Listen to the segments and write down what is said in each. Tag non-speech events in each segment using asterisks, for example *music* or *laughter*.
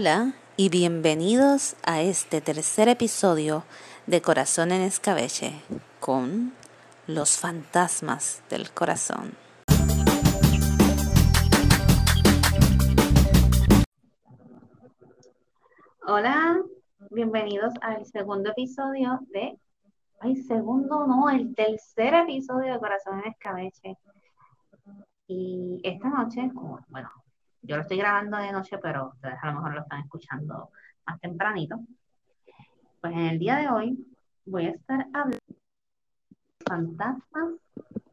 Hola y bienvenidos a este tercer episodio de Corazón en Escabeche con los fantasmas del corazón. Hola, bienvenidos al segundo episodio de... Ay, segundo no, el tercer episodio de Corazón en Escabeche. Y esta noche, bueno, yo lo estoy grabando de noche, pero ustedes a lo mejor lo están escuchando más tempranito. Pues en el día de hoy voy a estar hablando de fantasmas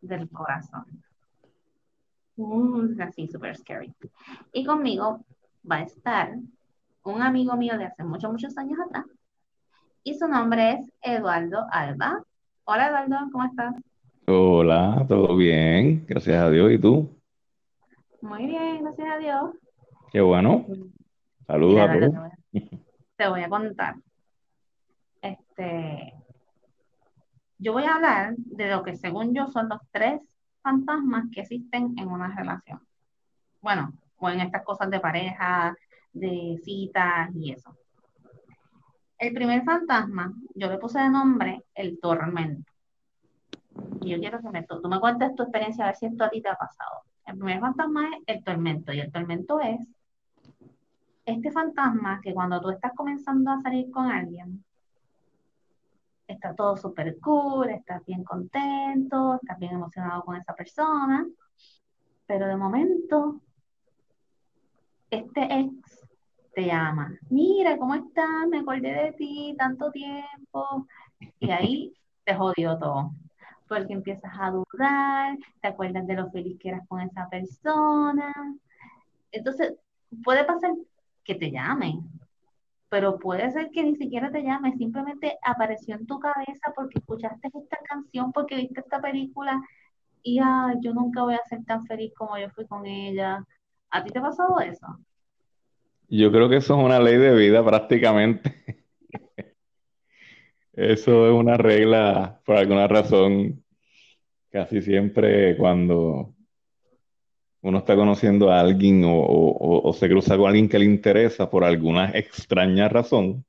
del corazón. Mm, así, super scary. Y conmigo va a estar un amigo mío de hace muchos, muchos años atrás. Y su nombre es Eduardo Alba. Hola Eduardo, ¿cómo estás? Hola, ¿todo bien? Gracias a Dios. ¿Y tú? Muy bien, gracias a Dios. Qué bueno. Saludos a todos. Te voy a contar. Este, yo voy a hablar de lo que según yo son los tres fantasmas que existen en una relación. Bueno, o en estas cosas de pareja, de citas y eso. El primer fantasma, yo le puse de nombre el tormento. Y yo quiero que me, tú me cuentes tu experiencia, a ver si esto a ti te ha pasado. El primer fantasma es el tormento y el tormento es este fantasma que cuando tú estás comenzando a salir con alguien, está todo súper cool, estás bien contento, estás bien emocionado con esa persona, pero de momento este ex te llama, mira, ¿cómo estás? Me acordé de ti tanto tiempo. Y ahí te jodió todo porque empiezas a dudar, te acuerdas de lo feliz que eras con esa persona. Entonces, puede pasar que te llame, pero puede ser que ni siquiera te llame, simplemente apareció en tu cabeza porque escuchaste esta canción, porque viste esta película y yo nunca voy a ser tan feliz como yo fui con ella. ¿A ti te ha pasado eso? Yo creo que eso es una ley de vida prácticamente. *laughs* Eso es una regla, por alguna razón, casi siempre cuando uno está conociendo a alguien o, se cruza con alguien que le interesa por alguna extraña razón,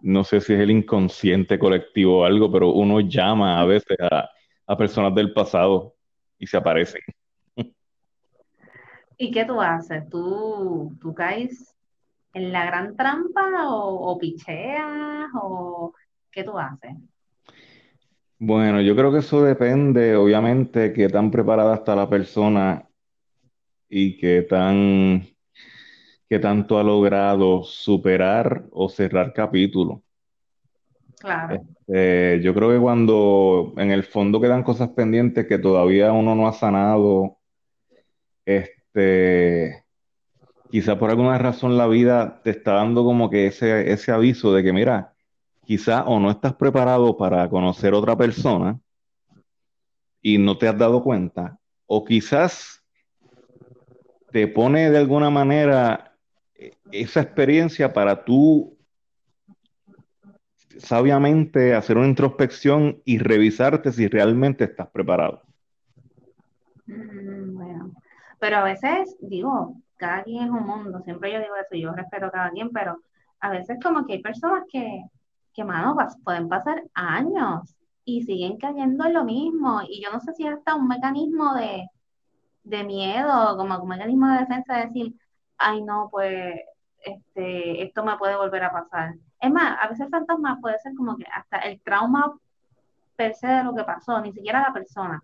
no sé si es el inconsciente colectivo o algo, pero uno llama a veces a, personas del pasado y se aparecen. ¿Y qué tú haces? ¿Tú, caes en la gran trampa o, picheas o qué tú haces? Bueno, yo creo que eso depende, obviamente, qué tan preparada está la persona y qué tan, qué tanto ha logrado superar o cerrar capítulo. Claro. Este, yo creo que cuando en el fondo quedan cosas pendientes que todavía uno no ha sanado, este, quizá por alguna razón la vida te está dando como que ese, ese aviso de que, mira, quizá o no estás preparado para conocer otra persona y no te has dado cuenta, o quizás te pone de alguna manera esa experiencia para tú sabiamente hacer una introspección y revisarte si realmente estás preparado. Mm, bueno, pero a veces digo, cada quien es un mundo, siempre yo digo eso, yo respeto a cada quien, pero a veces como que hay personas que, que mano, pueden pasar años y siguen cayendo en lo mismo, y yo no sé si es hasta un mecanismo de, de miedo, como un mecanismo de defensa, de decir, ay no, pues este, esto me puede volver a pasar. Es más, a veces el fantasma puede ser como que hasta el trauma per se de lo que pasó, ni siquiera la persona.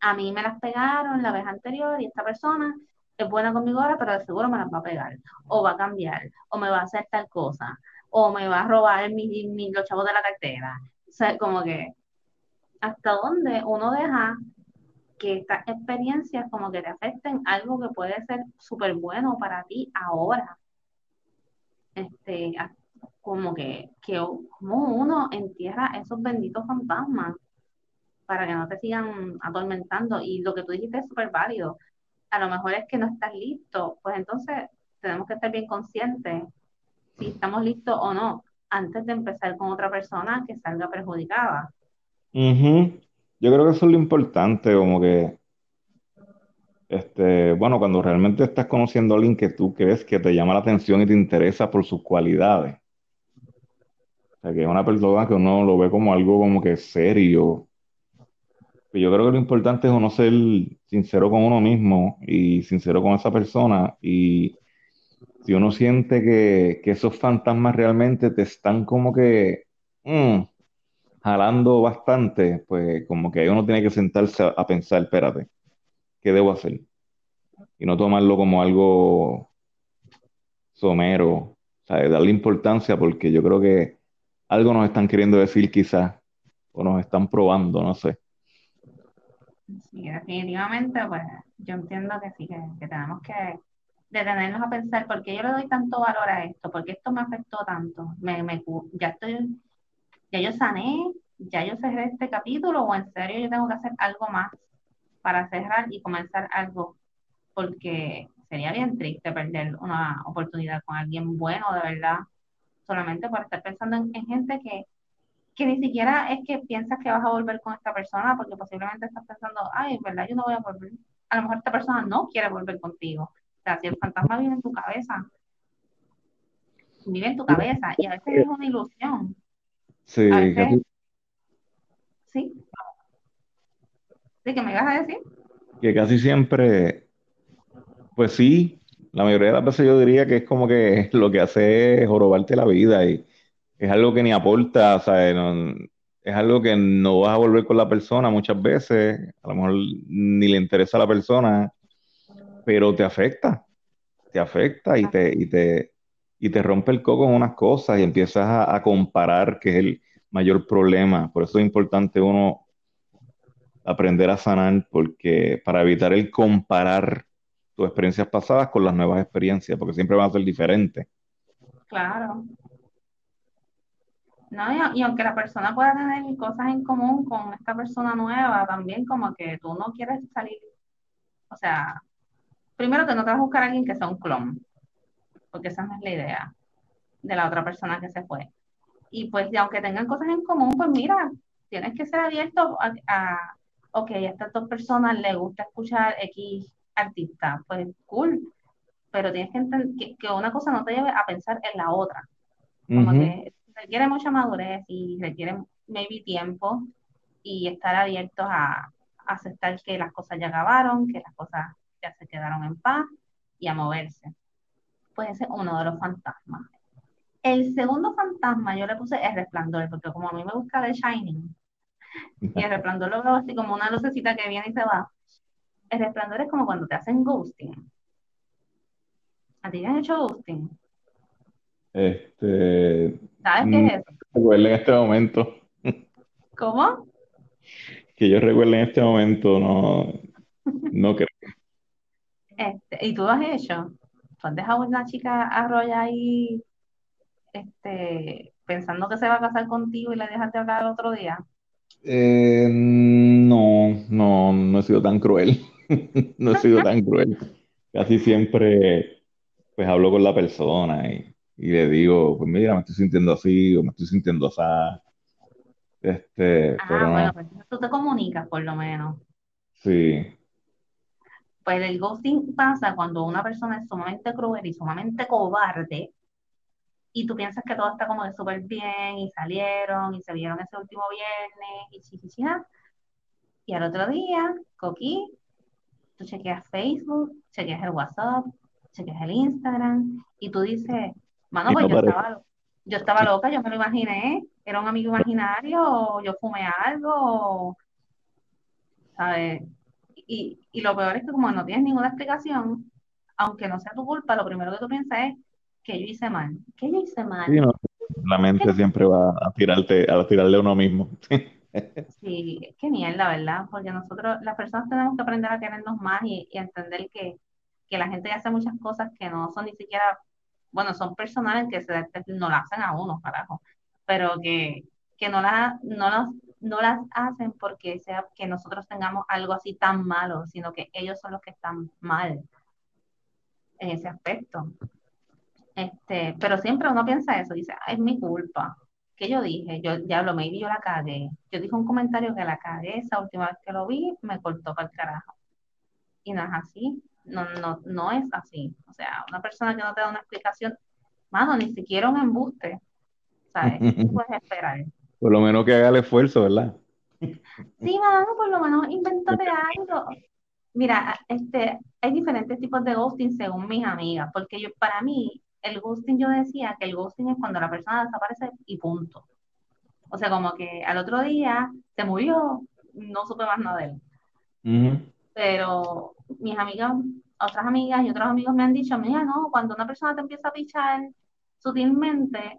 A mí me las pegaron la vez anterior y esta persona es buena conmigo ahora, pero de seguro me las va a pegar, o va a cambiar, o me va a hacer tal cosa, o me va a robar los chavos de la cartera. O sea, como que hasta dónde uno deja que estas experiencias como que te afecten algo que puede ser súper bueno para ti ahora. Este, como que, que como uno entierra esos benditos fantasmas para que no te sigan atormentando. Y lo que tú dijiste es súper válido a lo mejor es que no estás listo, pues entonces tenemos que estar bien conscientes si estamos listos o no antes de empezar con otra persona que salga perjudicada. Yo creo que eso es lo importante, como que Este, bueno, cuando realmente estás conociendo a alguien que tú crees que te llama la atención y te interesa por sus cualidades. O sea, que es una persona que uno lo ve como algo como que serio. Yo creo que lo importante es uno ser sincero con uno mismo y sincero con esa persona. Y si uno siente que, esos fantasmas realmente te están como que mm, jalando bastante, pues como que uno tiene que sentarse a, pensar, espérate, ¿qué debo hacer? Y no tomarlo como algo somero, o sea, darle importancia porque yo creo que algo nos están queriendo decir quizás, o nos están probando, no sé. Sí, definitivamente, pues yo entiendo que sí, que tenemos que detenernos a pensar por qué yo le doy tanto valor a esto, por qué esto me afectó tanto. Me, me, ya estoy, ya yo sané, ya yo cerré este capítulo, o en serio yo tengo que hacer algo más para cerrar y comenzar algo, porque sería bien triste perder una oportunidad con alguien bueno, de verdad, solamente por estar pensando en, en gente que que ni siquiera es que piensas que vas a volver con esta persona, porque posiblemente estás pensando, ay, en verdad yo no voy a volver. A lo mejor esta persona no quiere volver contigo. Sea, si el fantasma vive en tu cabeza, vive en tu cabeza y a veces es una ilusión. Sí, veces, sí, sí, que me ibas a decir. que casi siempre, pues sí, la mayoría de las veces yo diría que es como que lo que hace es jorobarte la vida y es algo que ni aporta, o sea, no- es algo que no vas a volver con la persona muchas veces, a lo mejor ni le interesa a la persona, pero te afecta, te afecta y te, y te, y te rompe el coco en unas cosas y empiezas a, a comparar, que es el mayor problema. Por eso es importante uno aprender a sanar, porque para evitar el comparar tus experiencias pasadas con las nuevas experiencias, porque siempre van a ser diferentes. Claro. No, y, y aunque la persona pueda tener cosas en común con esta persona nueva, también como que tú no quieres salir, o sea, primero que no te vas a buscar a alguien que sea un clon, porque esa no es la idea de la otra persona que se fue. Y pues, aunque tengan cosas en común, pues mira, tienes que ser abierto a, a ok, a estas dos personas les gusta escuchar X artista, pues cool, pero tienes que entender que, que una cosa no te lleve a pensar en la otra, como Ujú. que requiere mucha madurez y requiere maybe tiempo y estar abiertos a, a aceptar que las cosas ya acabaron, que las cosas ya se quedaron en paz y a moverse. Pues ese es uno de los fantasmas. El segundo fantasma yo le puse el resplandor, porque como a mí me gusta The Shining, y el resplandor lo veo así como una lucecita que viene y se va. El resplandor es como cuando te hacen ghosting. ¿A ti te han hecho ghosting? Este, ¿Sabes qué no es eso? recuerdo en este momento, ¿Cómo? que yo recuerdo en este momento, no, no creo. Este, ¿y tú lo has hecho? ¿Tú has dejado a una chica arrolla ahí este, pensando que se va a casar contigo y le dejas de hablar el otro día? Eh, no, no, no he sido tan cruel. *laughs* No he sido tan cruel. Casi siempre, pues hablo con la persona y, y le digo, pues mira, me estoy sintiendo así o me estoy sintiendo así. Este, pero Ah, bueno, no, pues tú te comunicas por lo menos. sí. Pues el ghosting pasa cuando una persona es sumamente cruel y sumamente cobarde y tú piensas que todo está como de súper bien y salieron y se vieron ese último viernes y chichichina. Y al otro día, Coqui, tú chequeas Facebook, chequeas el WhatsApp, chequeas el Instagram y tú dices, mano, pues no yo estaba, yo estaba loca, yo me lo imaginé, era un amigo imaginario, o yo fumé algo, ¿sabes? Y, y lo peor es que como no tienes ninguna explicación, aunque no sea tu culpa, lo primero que tú piensas es que yo hice mal. ¿Qué yo hice Sí, mal? no, la ¿Qué mente siempre va a tirarte, a tirarle a uno mismo. *laughs* Sí, qué mierda, ¿verdad? Porque nosotros, las personas tenemos que aprender a querernos más y, y entender que, que la gente hace muchas cosas que no son ni siquiera, bueno, son personales que se, no las hacen a uno, carajo, pero que, que no, las no, las, no las hacen porque sea que nosotros tengamos algo así tan malo, sino que ellos son los que están mal en ese aspecto. Este, pero siempre uno piensa eso, dice, "Ah, es mi culpa. ¿Qué yo dije? Yo, diablo, maybe yo la cagué. Yo dije un comentario que la cagué, esa última vez que lo vi, me cortó para el carajo. y no es así, no, no, no es así. O sea, una persona que no te da una explicación, mano, ni siquiera un embuste, ¿sabes? ¿Qué puedes esperar? Por lo menos que haga el esfuerzo, ¿verdad? Sí, mano, por lo menos invéntate algo. Mira, este, hay diferentes tipos de ghosting según mis amigas, porque yo, para mí, el ghosting yo decía que el ghosting es cuando la persona desaparece y punto. O sea, como que al otro día se murió, no supe más nada de él. Pero mis amigas, otras amigas y otros amigos me han dicho, mira, no, cuando una persona te empieza a pichar sutilmente,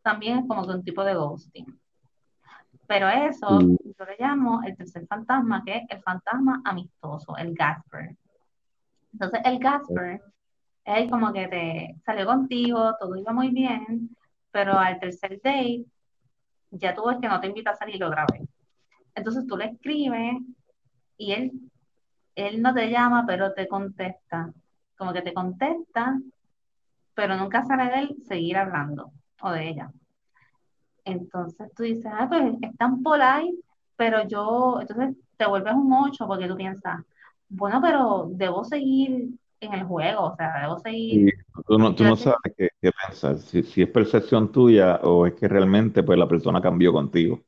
también es como que un tipo de ghosting. Pero eso Sí. yo le llamo el tercer fantasma, que es el fantasma amistoso, el Gasper. Entonces, el Gasper es el como que te salió contigo, todo iba muy bien, pero al tercer date ya tú ves que no te invita a salir otra vez. Entonces tú le escribes y él, él no te llama, pero te contesta. Como que te contesta, pero nunca sale de él seguir hablando o de ella. Entonces tú dices, ah, pues es tan polite, pero yo, entonces te vuelves un 8 porque tú piensas, bueno, pero debo seguir en el juego, o sea, debo Y seguir. tú no, tú no sabes qué, qué pensar, si, si es percepción tuya o es que realmente pues la persona cambió contigo.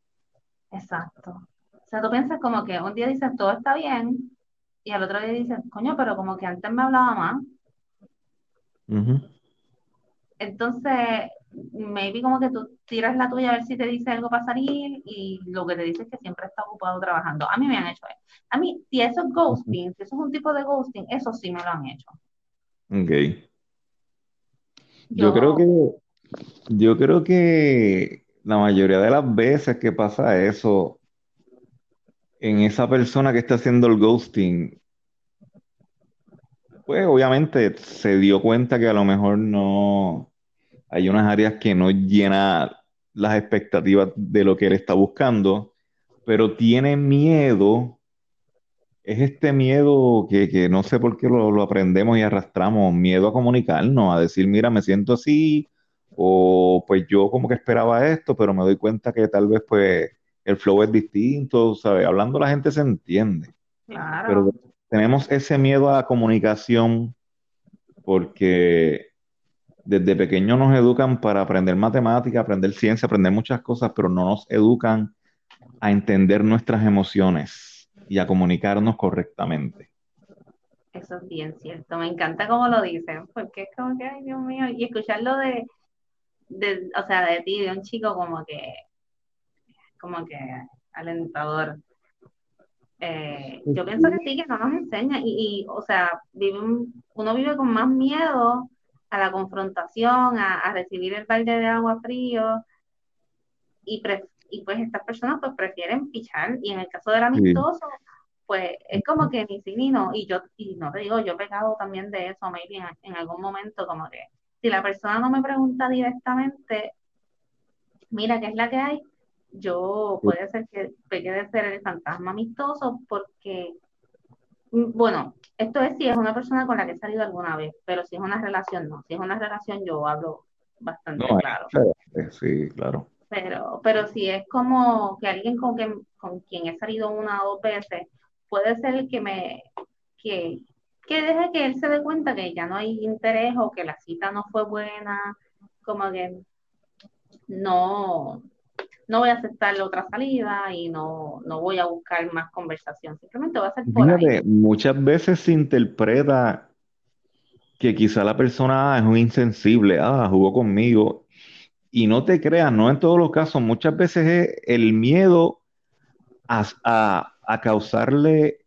exacto. O sea, tú piensas como que un día dices, todo está bien, y al otro día dices, coño, pero como que antes me hablaba más. Entonces, maybe como que tú tiras la tuya a ver si te dice algo para salir y lo que te dice es que siempre está ocupado trabajando. A mí me han hecho eso. A mí, si eso es ghosting, si eso es un tipo de ghosting, eso sí me lo han hecho. Ok. Yo creo Yo, que, yo creo que la mayoría de las veces que pasa eso en esa persona que está haciendo el ghosting, pues obviamente se dio cuenta que a lo mejor no hay unas áreas que no llena las expectativas de lo que él está buscando, pero tiene miedo, es este miedo que, que no sé por qué lo, lo aprendemos y arrastramos, miedo a comunicarnos, a decir, mira, me siento así, o pues yo como que esperaba esto, pero me doy cuenta que tal vez pues el flow es distinto, ¿sabes? Hablando la gente se entiende pero claro, tenemos ese miedo a la comunicación porque desde pequeños nos educan para aprender matemática, aprender ciencia, aprender muchas cosas, pero no nos educan a entender nuestras emociones y a comunicarnos correctamente. eso es bien cierto. Me encanta cómo lo dicen, porque es como que, ay, Dios mío, y escucharlo de, de, o sea, de ti, de un chico como que, como que alentador. Eh, yo pienso que sí, que no nos enseña y, y, o sea, vive un- uno vive con más miedo a la confrontación, a, a recibir el balde de agua frío. Y, pues estas personas pues prefieren pichar. Y en el caso del Sí, amistoso pues es como que ni sí ni no. Y yo y no te digo, yo he pecado también de eso, maybe en, en algún momento como que si la persona no me pregunta directamente, mira qué es la que hay, yo puede ser que peque de ser el fantasma amistoso porque Bueno, esto es si es una persona con la que he salido alguna vez, pero si es una relación, no. Si es una relación, yo hablo no, bastante es claro. sí, claro. Pero, pero si es como que alguien con, que, con quien he salido una o dos veces, puede ser que me, que, que deje que él se dé cuenta que ya no hay interés o que la cita no fue buena, como que no, no voy a aceptar otra salida y no, no voy a buscar más conversación. Simplemente va a ser por ahí. Muchas veces se interpreta que quizá la persona es un insensible, ah, jugó conmigo, y no te creas, no en todos los casos, muchas veces es el miedo a, a- a causarle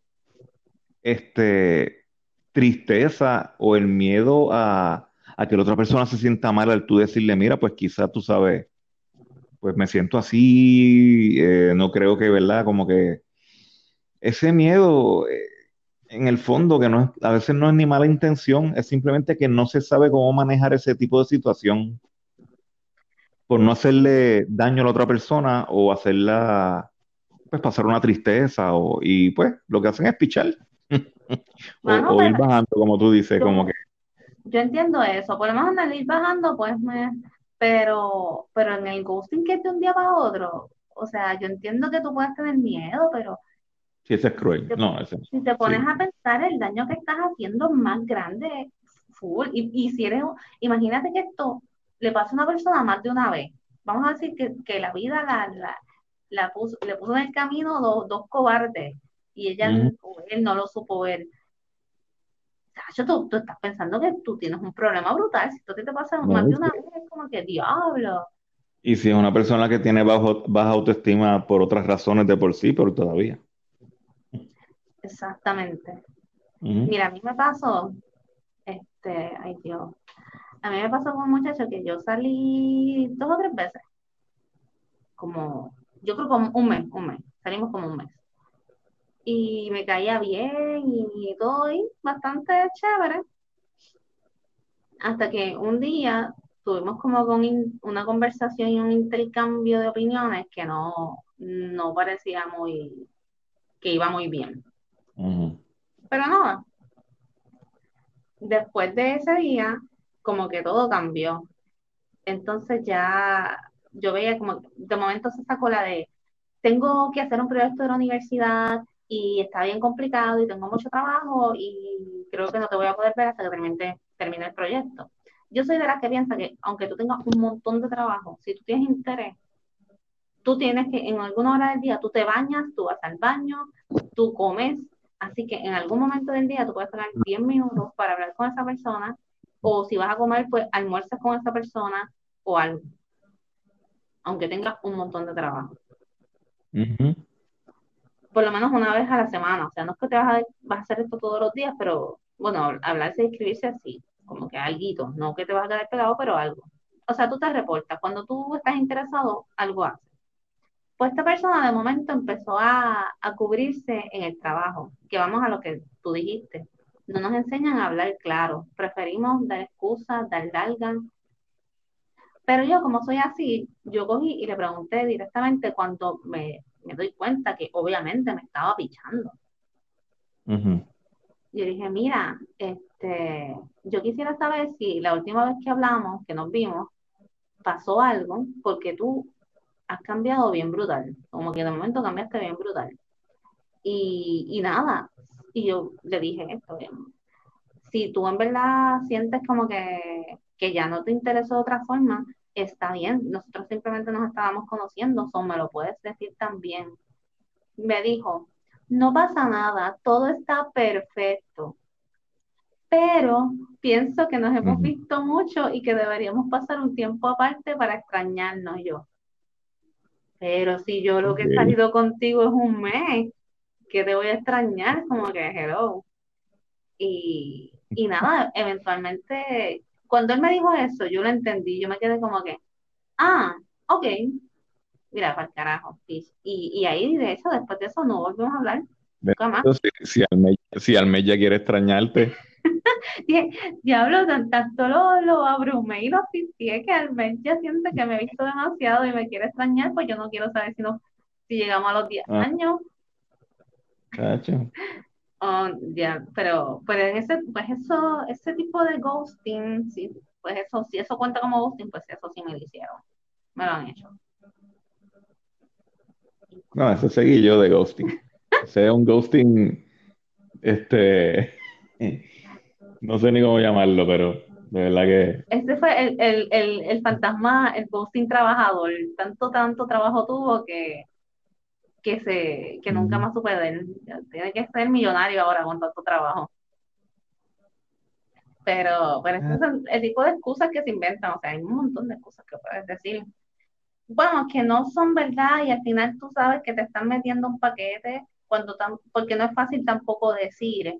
este, tristeza o el miedo a, a que la otra persona se sienta mal al tú decirle, mira, pues quizá tú sabes, pues me siento así, eh, no creo que, ¿verdad? Como que ese miedo, eh, en el fondo, que no es, a veces no es ni mala intención, es simplemente que no se sabe cómo manejar ese tipo de situación por no hacerle daño a la otra persona o hacerla, pues pasar una tristeza o, y pues lo que hacen es pichar. *laughs* O, mano, o ir bajando, como tú dices, como que yo, entiendo eso, podemos andar ir bajando, pues, me, pero, pero en el ghosting que es de un día para otro, o sea, yo entiendo que tú puedes tener miedo, pero Sí, ese es cruel. No, ese, Si te pones sí. a pensar, el daño que estás haciendo es más grande, full. Y, y si eres, imagínate que esto le pasa a una persona más de una vez. Vamos a decir que, que la vida la, la, la puso, le puso en el camino dos, dos cobardes y ella o él no lo supo ver. Tacho, tú, tú estás pensando que tú tienes un problema brutal. Si esto te pasa más de una vez, es como que diablo. Y si es una persona que tiene bajo, baja autoestima por otras razones de por sí, pero todavía. Exactamente. Mira, a mí me pasó, este, ay Dios, a mí me pasó con un muchacho que yo salí dos o tres veces, como, yo creo como un mes, un mes, salimos como un mes. Y me caía bien y todo, y bastante chévere. Hasta que un día tuvimos como con in- una conversación y un intercambio de opiniones que no, no parecía muy, que iba muy bien. Ujú. Pero no, después de ese día, como que todo cambió. Entonces ya yo veía como, de momento se sacó la de, tengo que hacer un proyecto de la universidad y está bien complicado y tengo mucho trabajo y creo que no te voy a poder ver hasta que termine, termine el proyecto. Yo soy de las que piensa que aunque tú tengas un montón de trabajo, si tú tienes interés, tú tienes que en alguna hora del día, tú te bañas, tú vas al baño, tú comes, así que en algún momento del día tú puedes tener 10 minutos para hablar con esa persona o si vas a comer, pues almuerzas con esa persona o algo, aunque tengas un montón de trabajo. Ujú. Por lo menos una vez a la semana, o sea, no es que te vas a, vas a hacer esto todos los días, pero bueno, hablarse y escribirse así, como que algo, no que te vas a quedar pegado, pero algo. O sea, tú te reportas, cuando tú estás interesado, algo haces. Pues esta persona de momento empezó a, a cubrirse en el trabajo, que vamos a lo que tú dijiste. No nos enseñan a hablar claro, preferimos dar excusas, dar largas. Pero yo, como soy así, yo cogí y le pregunté directamente cuando me, me doy cuenta que obviamente me estaba pichando. Ujú. Yo dije, mira, este, yo quisiera saber si la última vez que hablamos, que nos vimos, pasó algo, porque tú has cambiado bien brutal, como que de momento cambiaste bien brutal. Y, y nada, y yo le dije esto, bien. si tú en verdad sientes como que, que ya no te interesó de otra forma, está bien, nosotros simplemente nos estábamos conociendo, o me lo puedes decir también. Me dijo, no pasa nada, todo está perfecto, pero pienso que nos hemos visto mucho y que deberíamos pasar un tiempo aparte para extrañarnos yo. Pero si yo lo que he salido contigo es un mes, que te voy a extrañar, como que hello. Y, y *laughs* nada, eventualmente, cuando él me dijo eso, yo lo entendí, yo me quedé como que, ah, ok, mira, para el carajo. Y, y, ahí, de hecho, después de eso no volvimos a hablar, nunca más. Entonces, si, Almeida, si Almeida quiere extrañarte, *laughs* Di- Diablo, tan- tanto lo, lo abrumé y lo asfixié que al mes ya siente que me he visto demasiado y me quiere extrañar, pues yo no quiero saber si, no, si llegamos a los 10 Ah. años. chacho. Oh, ya, pero, pero en ese, pues eso, ese tipo de ghosting, sí, pues eso, si eso cuenta como ghosting, pues eso sí me lo hicieron. Me lo han hecho. No, ese seguí yo de ghosting. Ese es un ghosting, este, no sé ni cómo llamarlo, pero de verdad que Ese fue el, el, el, el fantasma, el ghosting trabajador. Tanto, tanto trabajo tuvo que, que se, que nunca más supe de él. Tiene que ser millonario ahora con tanto trabajo. Pero, pero ese es el, el tipo de excusas que se inventan. O sea, hay un montón de excusas que puedes decir. Bueno, que no son verdad y al final tú sabes que te están metiendo un paquete cuando tan, porque no es fácil tampoco decir,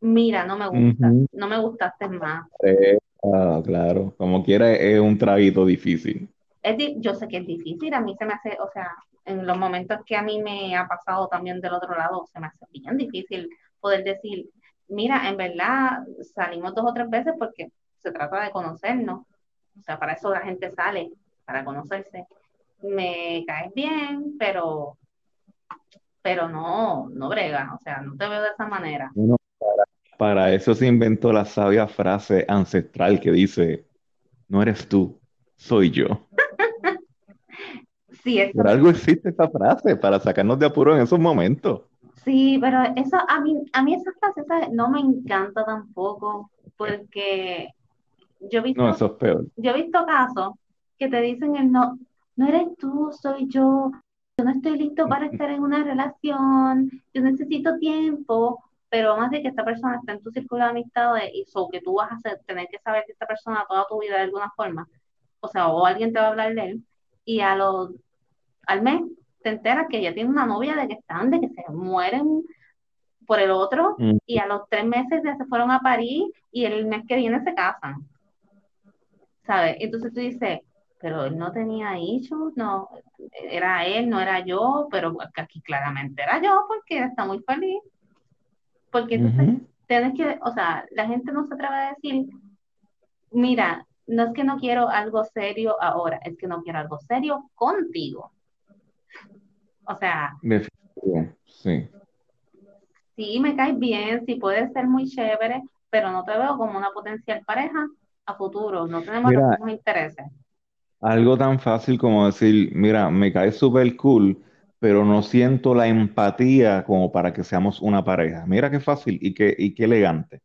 mira, no me gusta, no me gustaste más. Eh, ah, claro, como quiera es un traguito difícil. Es yo sé que es difícil, a mí se me hace, o sea, en los momentos que a mí me ha pasado también del otro lado, se me hace bien difícil poder decir, mira, en verdad salimos dos o tres veces porque se trata de conocernos, o sea, para eso la gente sale, para conocerse. Me caes bien, pero, pero no, no brega, o sea, no te veo de esa manera. Para eso se inventó la sabia frase ancestral que dice, no eres tú, soy yo. Sí, eso, Por algo existe esa frase, para sacarnos de apuro en esos momentos. Sí, pero eso a mí, a mí esa frase ¿sabes? no me encanta tampoco, porque yo he No, visto, eso es peor. yo he visto casos que te dicen el no, no eres tú, soy yo, yo no estoy listo para estar en una relación, yo necesito tiempo, pero más de que esta persona está en tu círculo de amistades y so que tú vas a hacer- tener que saber de esta persona toda tu vida de alguna forma, o sea, o alguien te va a hablar de él, y a los, al mes te enteras que ya tiene una novia de que están, de que se mueren por el otro, Mm, y a los tres meses ya se fueron a París y el mes que viene se casan. ¿sabes? Entonces tú dices, pero él no tenía issues, no, era él, no era yo, pero aquí claramente era yo porque está muy feliz. Porque entonces tienes que, o sea, la gente no se atreve a decir, mira, no es que no quiero algo serio ahora, es que no quiero algo serio contigo. O sea, sí. sí me caes bien, sí puedes ser muy chévere, pero no te veo como una potencial pareja a futuro, no tenemos los mismos intereses. algo tan fácil como decir, mira, me cae súper cool, pero no siento la empatía como para que seamos una pareja. Mira qué fácil y qué, y qué elegante.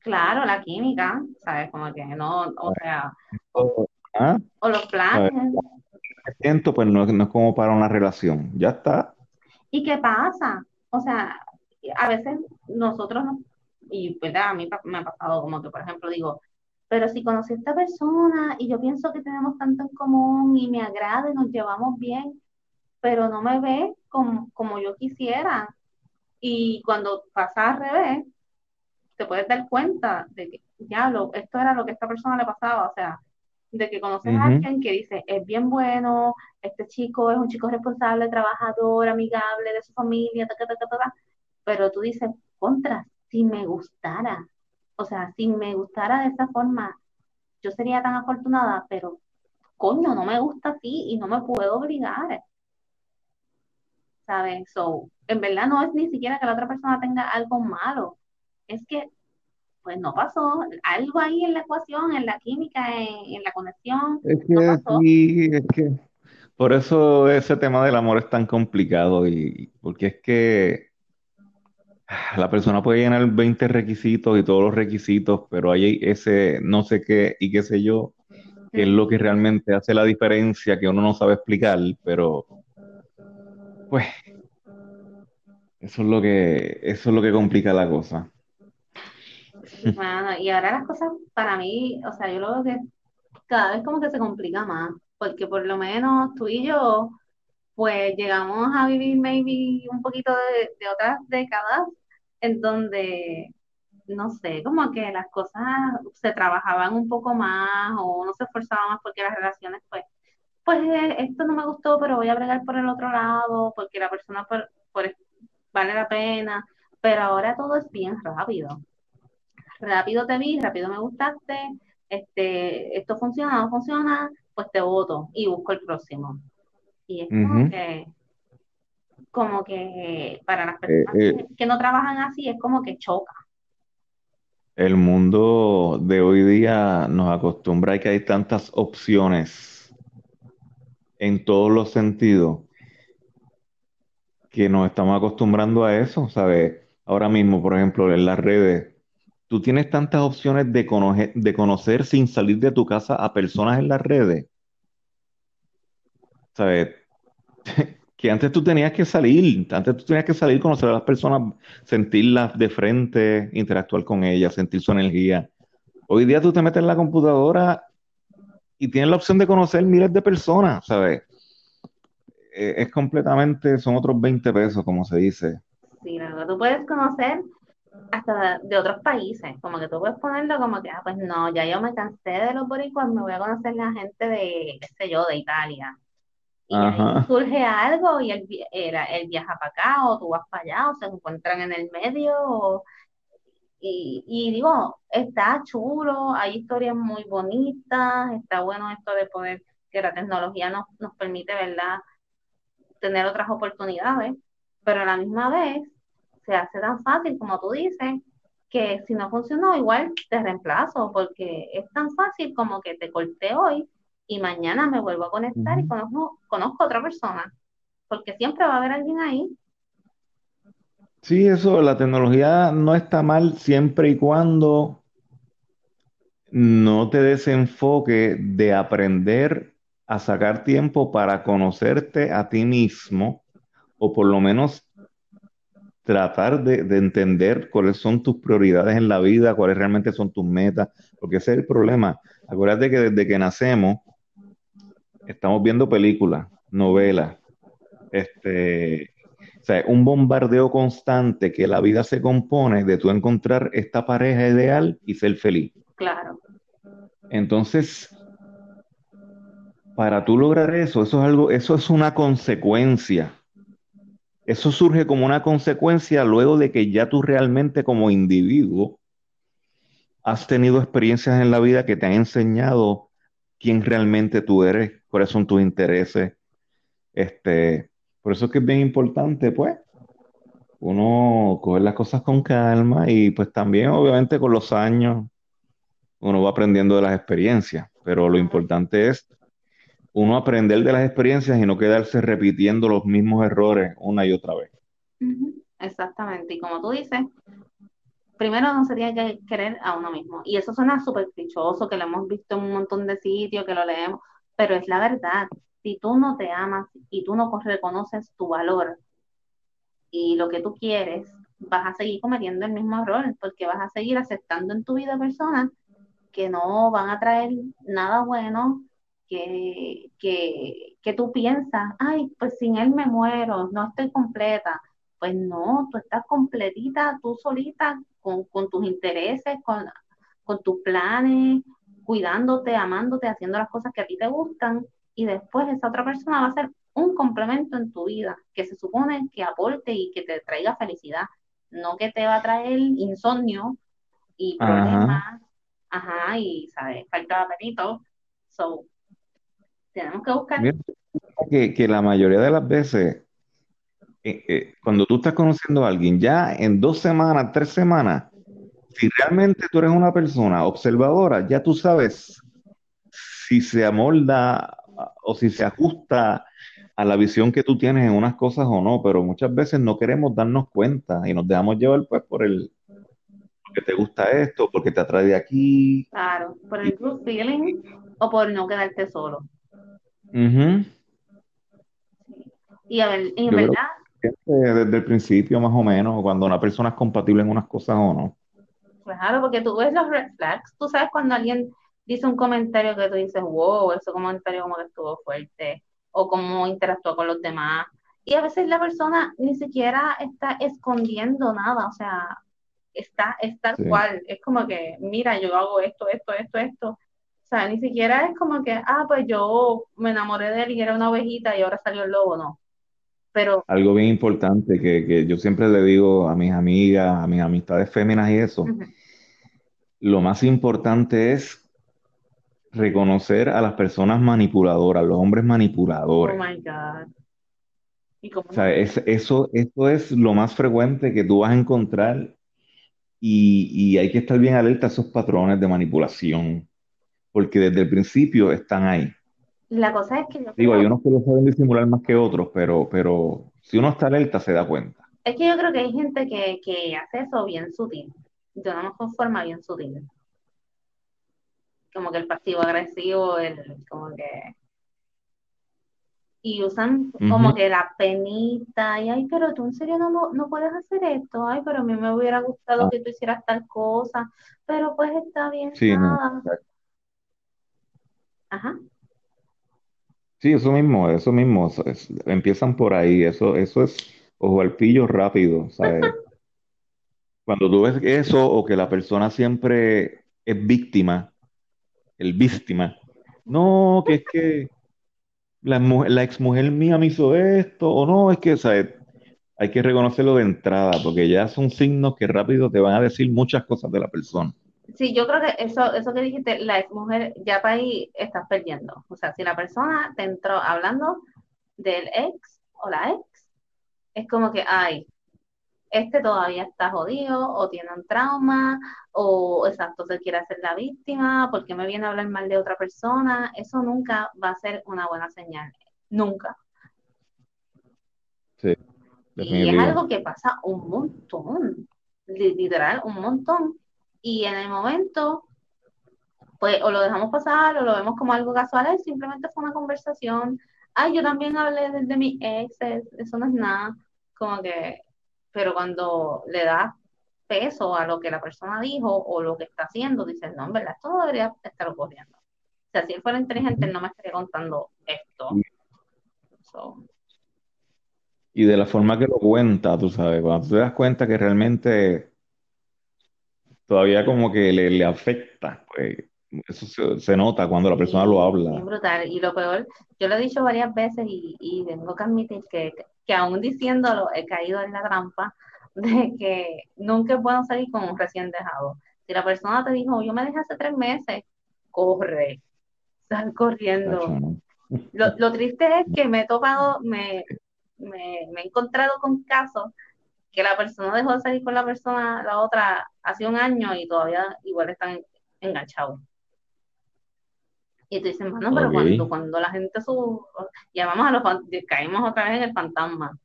Claro, la química, ¿sabes? Como que no, o sea, o, Ah, o los planes. Siento, pues no, no es como para una relación. Ya está. ¿Y qué pasa? O sea, a veces nosotros, no- y ¿verdad? a mí me ha pasado como que, por ejemplo, digo, pero si conocí a esta persona y yo pienso que tenemos tanto en común y me agrada y nos llevamos bien, pero no me ve como, como yo quisiera. Y cuando pasa al revés, te puedes dar cuenta de que, diablo, esto era lo que a esta persona le pasaba, o sea, de que conoces a alguien que dice, es bien bueno, este chico es un chico responsable, trabajador, amigable de su familia, ta, ta, ta, ta, ta, ta, pero tú dices, contra, si me gustara, o sea, si me gustara de esa forma, yo sería tan afortunada, pero coño, no me gusta así y no me puedo obligar, ¿sabes? So, en verdad no es ni siquiera que la otra persona tenga algo malo, es que pues no pasó. Algo ahí en la ecuación, en la química, en, en la conexión, Es no que pasó. sí, es que por eso ese tema del amor es tan complicado y porque es que la persona puede llenar 20 requisitos y todos los requisitos, pero hay ese no sé qué y qué sé yo, que es lo que realmente hace la diferencia que uno no sabe explicar, pero pues eso es lo que eso es lo que complica la cosa. *laughs* mano. Y ahora las cosas para mí, o sea, yo lo veo que cada vez como que se complica más, porque por lo menos tú y yo, pues llegamos a vivir maybe un poquito de, de otras décadas en donde, no sé, como que las cosas se trabajaban un poco más o no se esforzaban más porque las relaciones, pues, pues eh, esto no me gustó, pero voy a bregar por el otro lado, porque la persona por, por vale la pena, pero ahora todo es bien rápido. Rápido te vi, rápido me gustaste, este, esto funciona, no funciona, pues te voto y busco el próximo. Y es como que, como que para las Eh, personas eh, que, que no trabajan así, es como que choca. el mundo de hoy día nos acostumbra a que hay tantas opciones en todos los sentidos que nos estamos acostumbrando a eso, ¿sabes? Ahora mismo, por ejemplo, en las redes, tú tienes tantas opciones de conocer, de conocer sin salir de tu casa a personas en las redes, ¿sabes? *laughs* Que antes tú tenías que salir, antes tú tenías que salir, conocer a las personas, sentirlas de frente, interactuar con ellas, sentir su energía. Hoy día tú te metes en la computadora y tienes la opción de conocer miles de personas, ¿sabes? Eh, es completamente, son otros 20 pesos, como se dice. Sí, verdad, tú puedes conocer hasta de, otros países, como que tú puedes ponerlo como que, ah, pues no, ya yo me cansé de los boricuas, me voy a conocer la gente de, qué sé yo, de Italia. Y ahí surge algo y él, él, él viaja para acá o tú vas para allá o se encuentran en el medio. o- y, y digo, está chulo, hay historias muy bonitas, está bueno esto de poder, que la tecnología nos, nos permite, ¿verdad?, tener otras oportunidades, pero a la misma vez se hace tan fácil como tú dices, que si no funcionó igual te reemplazo, porque es tan fácil como que te corté hoy y mañana me vuelvo a conectar y Ujú. conozco, conozco a otra persona, porque siempre va a haber alguien ahí. Sí, eso, la tecnología no está mal siempre y cuando no te desenfoque de aprender a sacar tiempo para conocerte a ti mismo o por lo menos tratar de, de entender cuáles son tus prioridades en la vida, cuáles realmente son tus metas, porque ese es el problema. Acuérdate que desde que nacemos estamos viendo películas, novelas, este, o sea, un bombardeo constante que la vida se compone de tú encontrar esta pareja ideal y ser feliz. Claro. Entonces, para tú lograr eso, eso es algo, eso es una consecuencia. Eso surge como una consecuencia luego de que ya tú realmente como individuo has tenido experiencias en la vida que te han enseñado quién realmente tú eres, cuáles son tus intereses. Este, por eso es que es bien importante, pues, uno coger las cosas con calma y pues también, obviamente, con los años uno va aprendiendo de las experiencias, pero lo importante es uno aprender de las experiencias y no quedarse repitiendo los mismos errores una y otra vez. Exactamente. Y como tú dices, primero no se tiene que querer a uno mismo. Y eso suena súper clichoso, que lo hemos visto en un montón de sitios, que lo leemos, pero es la verdad. Si tú no te amas y tú no reconoces tu valor y lo que tú quieres, vas a seguir cometiendo el mismo error, porque vas a seguir aceptando en tu vida personas que no van a traer nada bueno, que, que, que tú piensas, ay, pues sin él me muero, no estoy completa. Pues no, tú estás completita, tú solita, con, con tus intereses, con, con tus planes, cuidándote, amándote, haciendo las cosas que a ti te gustan, y después esa otra persona va a ser un complemento en tu vida, que se supone que aporte y que te traiga felicidad, no que te va a traer insomnio y Ajá. problemas Ajá, y, ¿sabes? Falta apetito. So, tenemos que buscar. Mira, que, que la mayoría de las veces, eh, eh, cuando tú estás conociendo a alguien, ya en dos semanas, tres semanas, si realmente tú eres una persona observadora, ya tú sabes si se amolda o si se ajusta a la visión que tú tienes en unas cosas o no, pero muchas veces no queremos darnos cuenta y nos dejamos llevar pues por el, porque te gusta esto, porque te atrae de aquí. Claro, por el good feeling o por no quedarte solo. Ujú. Y a ver, en Yo creo verdad, desde el principio más o menos, cuando una persona es compatible en unas cosas o no. claro, porque tú ves los red flags, tú sabes cuando alguien dice un comentario que tú dices, wow, ese comentario como que estuvo fuerte, o cómo interactúa con los demás. Y a veces la persona ni siquiera está escondiendo nada, o sea, está, es tal Sí. cual, es como que, mira, yo hago esto, esto, esto, esto. O sea, ni siquiera es como que, ah, pues yo me enamoré de él y era una ovejita y ahora salió el lobo, no. Pero, Algo bien importante que, que yo siempre le digo a mis amigas, a mis amistades féminas y eso, lo más importante es reconocer a las personas manipuladoras, los hombres oh manipuladores. my God. ¿Y cómo O sea, es- eso, eso es lo más frecuente que tú vas a encontrar y, y hay que estar bien alerta a esos patrones de manipulación, porque desde el principio están ahí. La cosa es que yo Digo, hay unos que lo saben disimular más que otros, pero, pero si uno está alerta se da cuenta. es que yo creo que hay gente que, que hace eso bien sutil, de una mejor forma bien sutil. Como que el pasivo agresivo, el, como que y usan como que la penita, y ay, pero tú en serio no, no puedes hacer esto, ay, pero a mí me hubiera gustado Ah, que tú hicieras tal cosa, pero pues está bien, sí, no. nada. Ajá, Sí, eso mismo, eso mismo. eso es- empiezan por ahí. Eso, eso es ojo al pillo rápido, ¿sabes? *laughs* Cuando tú ves eso o que la persona siempre es víctima, el víctima. No, que es que la, mu- la exmujer mía me hizo esto, o no, es que, ¿sabes? Hay que reconocerlo de entrada, porque ya son signos que rápido te van a decir muchas cosas de la persona. Sí, yo creo que eso, eso que dijiste, la ex mujer, ya para ahí estás perdiendo. O sea, si la persona te entró hablando del ex o la ex, es como que, ay, este todavía está jodido o tiene un trauma o exacto, se quiere hacer la víctima, porque me viene a hablar mal de otra persona, eso nunca va a ser una buena señal, nunca. Sí. Y es algo que pasa un montón, literal, un montón. Y en el momento, pues o lo dejamos pasar o lo vemos como algo casual, simplemente fue una conversación. Ay, yo también hablé de, de mis exes, eso no es nada. Como que, pero cuando le das peso a lo que la persona dijo o lo que está haciendo, dices, no, en verdad, esto no debería estar ocurriendo. O sea, si él fuera inteligente, no me estaría contando esto. Y de la forma que lo cuenta, tú sabes, cuando tú te das cuenta que realmente todavía como que le, afecta, pues eso se, nota cuando la persona lo habla. Es brutal. Y lo peor, yo lo he dicho varias veces y, y tengo que admitir que, que aún diciéndolo he caído en la trampa *laughs* de que nunca es bueno salir con un recién dejado. Si la persona te dijo, yo me dejé hace tres meses, corre, sal corriendo. Lo, triste es que me he topado, me, me, he encontrado con casos que la persona dejó de salir con la persona, la otra, hace un año y todavía igual están enganchados. Y tú dices, bueno, pero cuando, cuando la gente sube, ya vamos a los, caímos otra vez en el fantasma,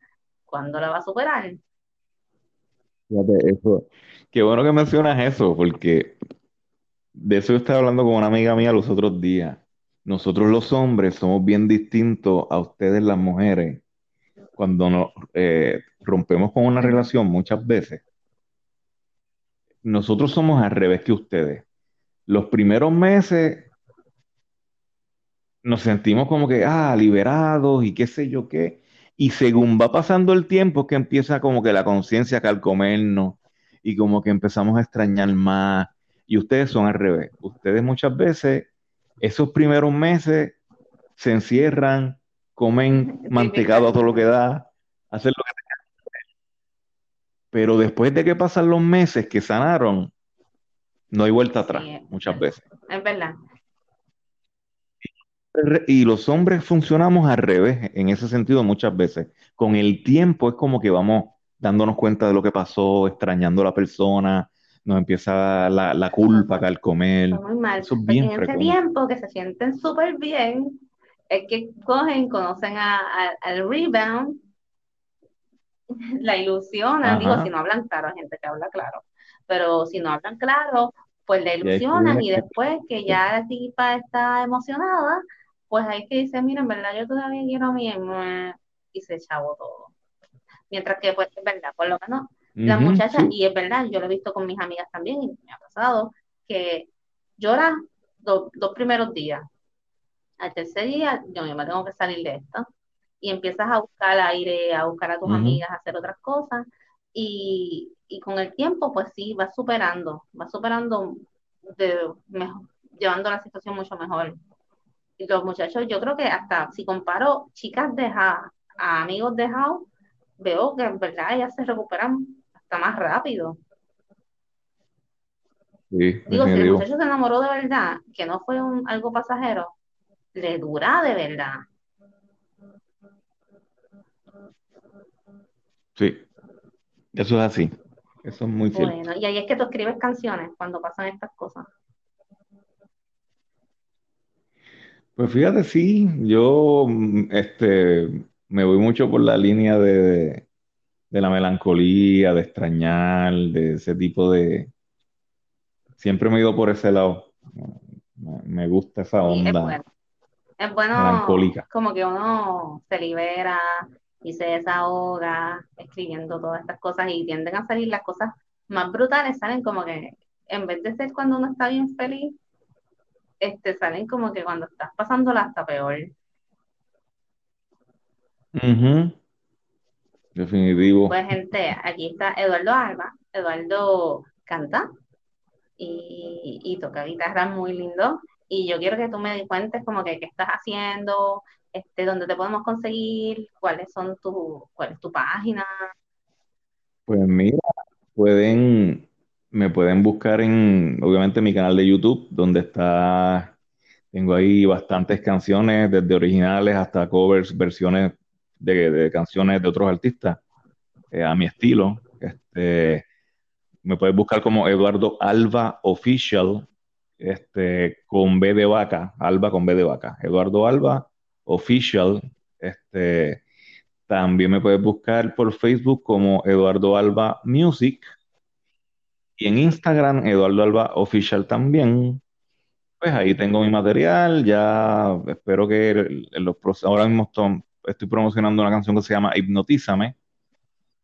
¿cuándo la va a superar? Fíjate, eso. Qué bueno que mencionas eso, porque de eso yo estaba hablando con una amiga mía los otros días. Nosotros los hombres somos bien distintos a ustedes las mujeres cuando nos eh, rompemos con una relación muchas veces. Nosotros somos al revés que ustedes. Los primeros meses nos sentimos como que, ah, liberados y qué sé yo qué. Y según va pasando el tiempo, es que empieza como que la conciencia a calcomernos y como que empezamos a extrañar más. Y ustedes son al revés. Ustedes muchas veces, esos primeros meses, se encierran, comen *laughs* mantecado a todo lo que da, hacen lo que tengan que hacer. Pero después de que pasan los meses que sanaron, no hay vuelta atrás, muchas veces. Es verdad. Y los hombres funcionamos al revés en ese sentido muchas veces. Con el tiempo es como que vamos dándonos cuenta de lo que pasó, extrañando a la persona, nos empieza la, la culpa al comer. Muy mal. Eso es bien en ese tiempo que se sienten súper bien, es que cogen, conocen al rebound, la ilusionan, digo, si no hablan claro, hay gente que habla claro, pero si no hablan claro, pues la ilusionan y después que ya la tipa está emocionada, pues hay que dice, mira, en verdad yo todavía quiero a mí y se echaba todo. Mientras que, pues, es verdad, por lo menos las muchachas, y es verdad, yo lo he visto con mis amigas también, y me ha pasado, que llora dos primeros días. Al tercer día, yo me tengo que salir de esto. Y empiezas a buscar aire, a buscar a tus amigas, a hacer otras cosas. Y, y, con el tiempo, pues sí, vas superando, vas superando, de, llevando la situación mucho mejor los muchachos, yo creo que hasta si comparo chicas dejadas a amigos dejados, veo que en verdad ellas se recuperan hasta más rápido. Digo, si el muchacho se enamoró de verdad, que no fue un, algo pasajero, le dura de verdad. Sí, eso es así. Eso es muy cierto. Bueno, y ahí es que tú escribes canciones cuando pasan estas cosas. Pues fíjate, sí, yo mm, este, me voy mucho por la línea de, la melancolía, de extrañar, de ese tipo de... Siempre me he ido por ese lado. Me, gusta esa onda. es bueno. Es bueno como que uno se libera y se desahoga escribiendo todas estas cosas y tienden a salir las cosas más brutales, salen como que en vez de ser cuando uno está bien feliz, este, salen como que cuando estás pasándola hasta peor. Definitivo. Pues gente, aquí está Eduardo Alba. Eduardo canta y, toca guitarra muy lindo. Y yo quiero que tú me cuentes como que qué estás haciendo, este, dónde te podemos conseguir, cuáles son tu, cuál es tu página. Pues mira, pueden me pueden buscar en, obviamente, mi canal de YouTube, donde está, tengo ahí bastantes canciones, desde originales hasta covers, versiones de, canciones de otros artistas, eh, a mi estilo. Este, me puedes buscar como Eduardo Alba Official, este, con B de vaca, Alba con B de vaca. Eduardo Alba Official, este, También me puedes buscar por Facebook como Eduardo Alba Music. Y en Instagram, Eduardo Alba Official también. Pues ahí tengo mi material. Ya espero que en los ahora mismo estoy promocionando una canción que se llama Hipnotízame.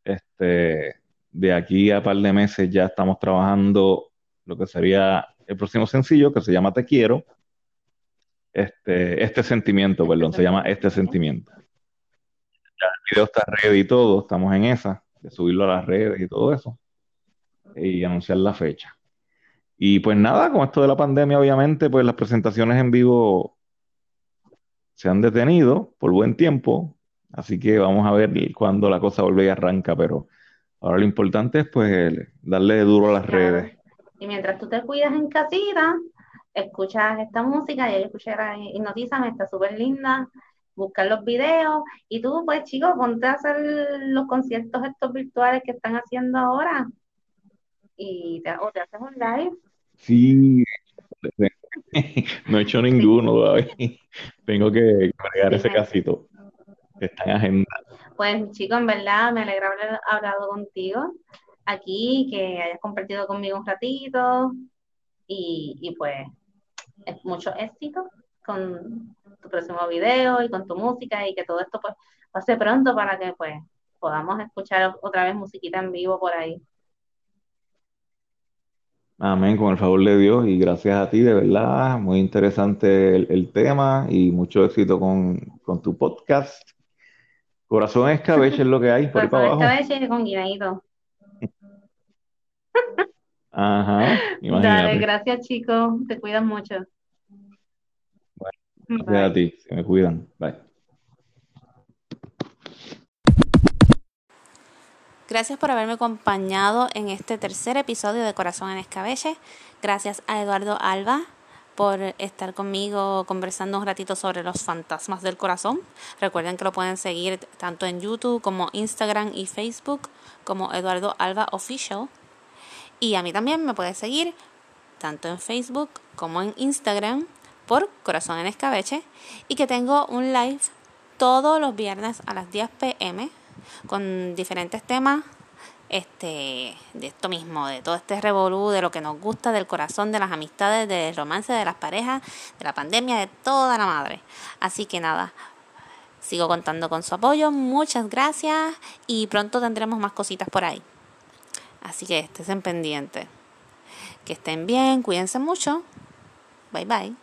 Este, de aquí a par de meses ya estamos trabajando lo que sería el próximo sencillo que se llama Te Quiero. Este, este sentimiento, perdón, se llama Este Sentimiento. Ya el video está ready y todo, estamos en esa, de subirlo a las redes y todo eso, y anunciar la fecha. Y pues nada, con esto de la pandemia, obviamente, pues las presentaciones en vivo se han detenido por buen tiempo, así que vamos a ver cuándo la cosa vuelve y arranca, pero ahora lo importante es pues darle duro a las redes. Y mientras tú te cuidas en casita, escuchas esta música, y yo escuché Hipnotízame, está súper linda, buscar los videos, y tú, pues chicos, ponte a hacer los conciertos estos virtuales que están haciendo ahora, y te, o te haces un live. Sí, *laughs* no he hecho ninguno todavía. Tengo que agregar ese casito que está en agenda. Pues chicos, en verdad me alegra haber hablado contigo aquí, que hayas compartido conmigo un ratito y, y pues es mucho éxito con tu próximo video y con tu música y que todo esto pues pase pronto para que pues podamos escuchar otra vez musiquita en vivo por ahí. Amén, con el favor de Dios y gracias a ti, de verdad, muy interesante el, tema y mucho éxito con, con, tu podcast. Corazón escabeche es lo que hay por Corazón escabeche con guineíto. Ajá, imagínate. Dale, gracias chicos, te cuidan mucho. Bueno, gracias a ti, se me cuidan. Bye. Gracias por haberme acompañado en este tercer episodio de Corazón en Escabeche. Gracias a Eduardo Alba por estar conmigo conversando un ratito sobre los fantasmas del corazón. Recuerden que lo pueden seguir tanto en YouTube como Instagram y Facebook como Eduardo Alba Official. Y a mí también me puedes seguir tanto en Facebook como en Instagram por Corazón en Escabeche y que tengo un live todos los viernes a las 10 pm con diferentes temas este, de esto mismo, de todo este revolú, de lo que nos gusta, del corazón, de las amistades, del romance, de las parejas, de la pandemia, de toda la madre. Así que nada, sigo contando con su apoyo, muchas gracias y pronto tendremos más cositas por ahí. Así que estén pendientes. Que estén bien, cuídense mucho. Bye bye.